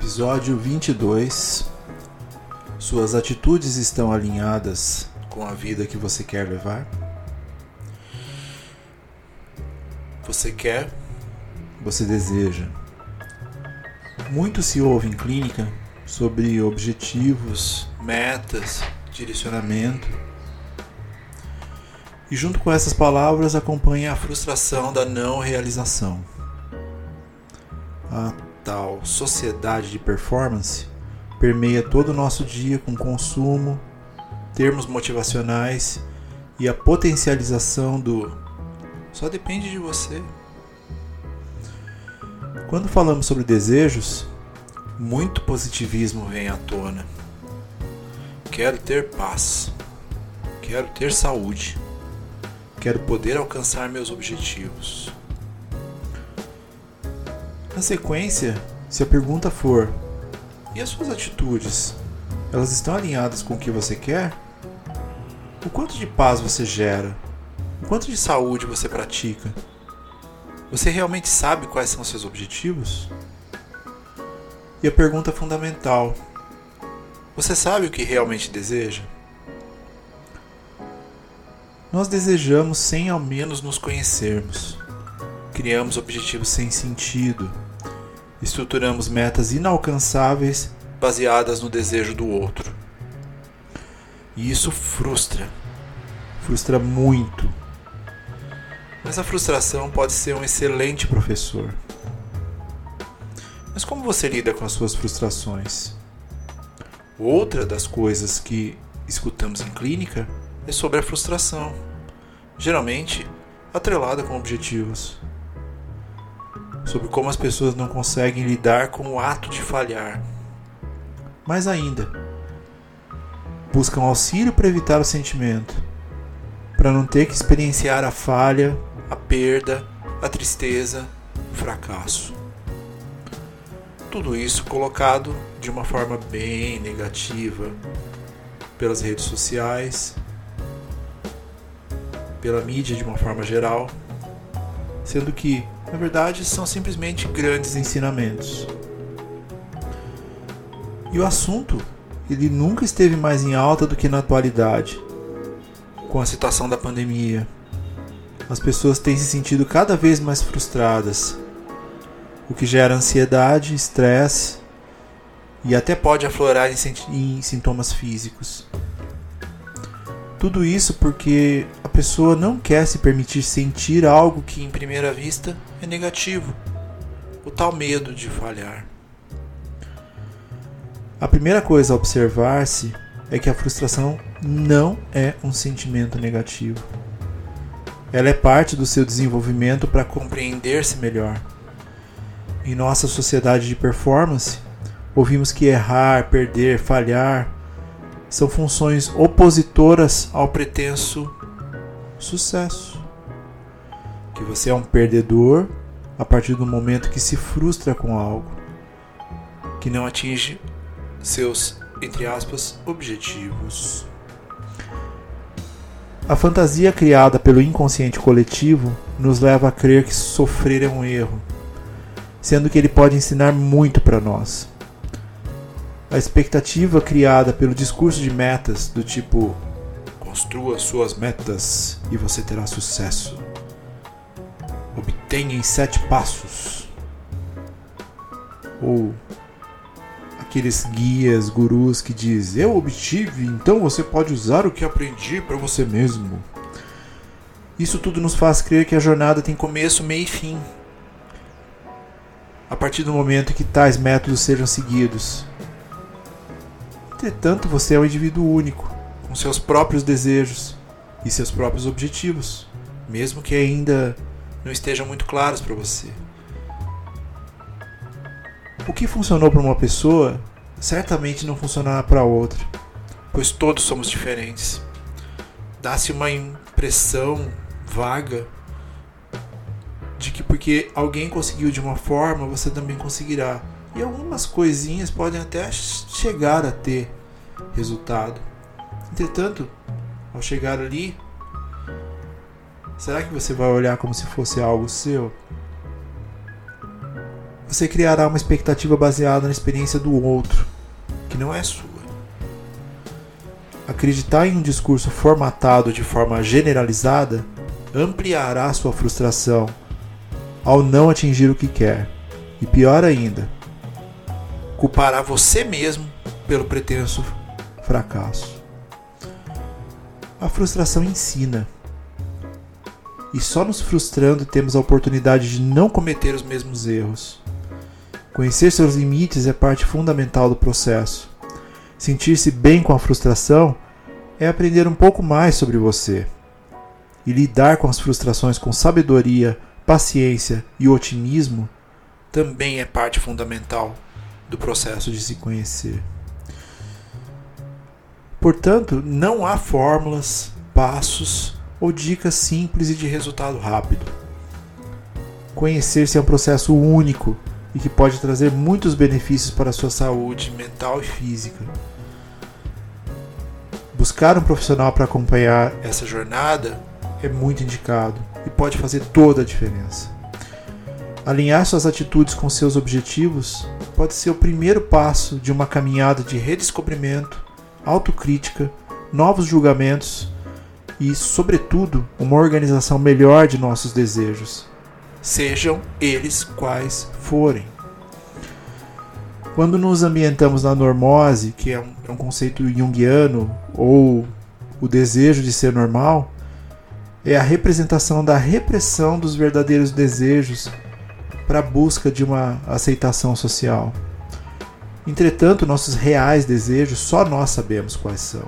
Episódio 22 Suas atitudes estão alinhadas com a vida que você quer levar? Você quer, você deseja. Muito se ouve em clínica sobre objetivos, metas, direcionamento. E junto com essas palavras acompanha a frustração da não realização. A tal sociedade de performance permeia todo o nosso dia com consumo, termos motivacionais e a potencialização do só depende de você. Quando falamos sobre desejos, muito positivismo vem à tona. Quero ter paz. Quero ter saúde. Quero poder alcançar meus objetivos. Na sequência, se a pergunta for: e as suas atitudes? Elas estão alinhadas com o que você quer? O quanto de paz você gera? O quanto de saúde você pratica? Você realmente sabe quais são seus objetivos? E a pergunta fundamental: Você sabe o que realmente deseja? Nós desejamos sem ao menos nos conhecermos. Criamos objetivos sem sentido. Estruturamos metas inalcançáveis baseadas no desejo do outro. E isso frustra. Frustra muito. Mas a frustração pode ser um excelente professor. Mas como você lida com as suas frustrações? Outra das coisas que escutamos em clínica é sobre a frustração, geralmente atrelada com objetivos. Sobre como as pessoas não conseguem lidar com o ato de falhar. Mais ainda, buscam auxílio para evitar o sentimento, para não ter que experienciar a falha, a perda, a tristeza, o fracasso. Tudo isso colocado de uma forma bem negativa pelas redes sociais, pela mídia de uma forma geral, sendo que, na verdade, são simplesmente grandes ensinamentos. E o assunto, ele nunca esteve mais em alta do que na atualidade, com a situação da pandemia. As pessoas têm se sentido cada vez mais frustradas, o que gera ansiedade, estresse e até pode aflorar em, sintomas físicos. Tudo isso porque pessoa não quer se permitir sentir algo que, em primeira vista, é negativo o tal medo de falhar. A primeira coisa a observar-se é que a frustração não é um sentimento negativo. Ela é parte do seu desenvolvimento para compreender-se melhor em nossa sociedade de performance, ouvimos que errar, perder, falhar são funções opositoras ao pretenso sucesso. Que você é um perdedor a partir do momento que se frustra com algo, que não atinge seus, entre aspas, objetivos. A fantasia criada pelo inconsciente coletivo nos leva a crer que sofrer é um erro sendo que ele pode ensinar muito para nós. A expectativa criada pelo discurso de metas, do tipo construa suas metas e você terá sucesso. Obtenha em sete passos. Ou aqueles guias, gurus que diz: "Eu obtive, então você pode usar o que aprendi para você mesmo". Isso tudo nos faz crer que a jornada tem começo, meio e fim, a partir do momento que tais métodos sejam seguidos. Entretanto, você é um indivíduo único, com seus próprios desejos e seus próprios objetivos, mesmo que ainda não estejam muito claros para você. O que funcionou para uma pessoa certamente não funcionará para outra, pois todos somos diferentes. Dá-se uma impressão vaga de que porque alguém conseguiu de uma forma, você também conseguirá. E algumas coisinhas podem até chegar a ter resultado. Entretanto, ao chegar ali, será que você vai olhar como se fosse algo seu? Você criará uma expectativa baseada na experiência do outro, que não é sua. Acreditar em um discurso formatado de forma generalizada ampliará sua frustração ao não atingir o que quer. E pior ainda, culpará você mesmo pelo pretenso fracasso. A frustração ensina. E só nos frustrando temos a oportunidade de não cometer os mesmos erros. Conhecer seus limites é parte fundamental do processo. Sentir-se bem com a frustração é aprender um pouco mais sobre você. E lidar com as frustrações com sabedoria, paciência e otimismo também é parte fundamental do processo de se conhecer. Portanto, não há fórmulas, passos ou dicas simples e de resultado rápido. Conhecer-se é um processo único e que pode trazer muitos benefícios para a sua saúde mental e física. Buscar um profissional para acompanhar essa jornada é muito indicado e pode fazer toda a diferença. Alinhar suas atitudes com seus objetivos pode ser o primeiro passo de uma caminhada de redescobrimento, autocrítica, novos julgamentos e, sobretudo, uma organização melhor de nossos desejos, sejam eles quais forem. Quando nos ambientamos na normose, que é um, é um conceito junguiano, ou o desejo de ser normal, é a representação da repressão dos verdadeiros desejos para a busca de uma aceitação social. Entretanto, nossos reais desejos só nós sabemos quais são.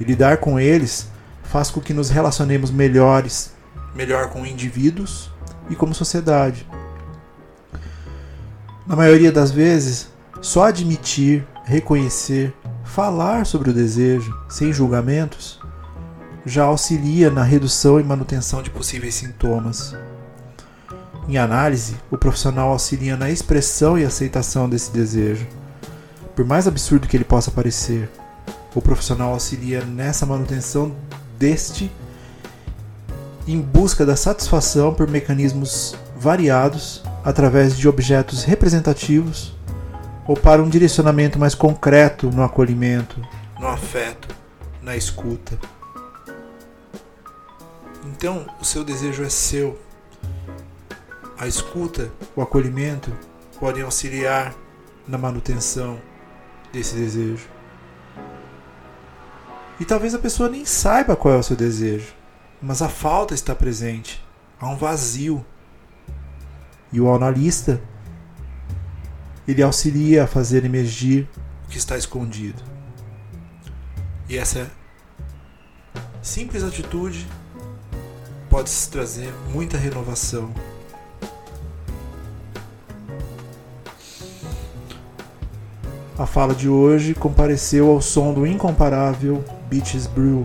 E lidar com eles faz com que nos relacionemos melhores, melhor com indivíduos e como sociedade. Na maioria das vezes, só admitir, reconhecer, falar sobre o desejo, sem julgamentos, já auxilia na redução e manutenção de possíveis sintomas. Em análise, o profissional auxilia na expressão e aceitação desse desejo. Por mais absurdo que ele possa parecer, o profissional auxilia nessa manutenção deste em busca da satisfação por mecanismos variados através de objetos representativos ou para um direcionamento mais concreto no acolhimento, no afeto, na escuta. Então, o seu desejo é seu. A escuta, o acolhimento podem auxiliar na manutenção desse desejo. E talvez a pessoa nem saiba qual é o seu desejo, mas a falta está presente. Há um vazio. E o analista ele auxilia a fazer emergir o que está escondido. E essa simples atitude pode trazer muita renovação. A fala de hoje compareceu ao som do incomparável Beaches Brew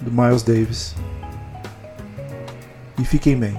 do Miles Davis. E fiquem bem.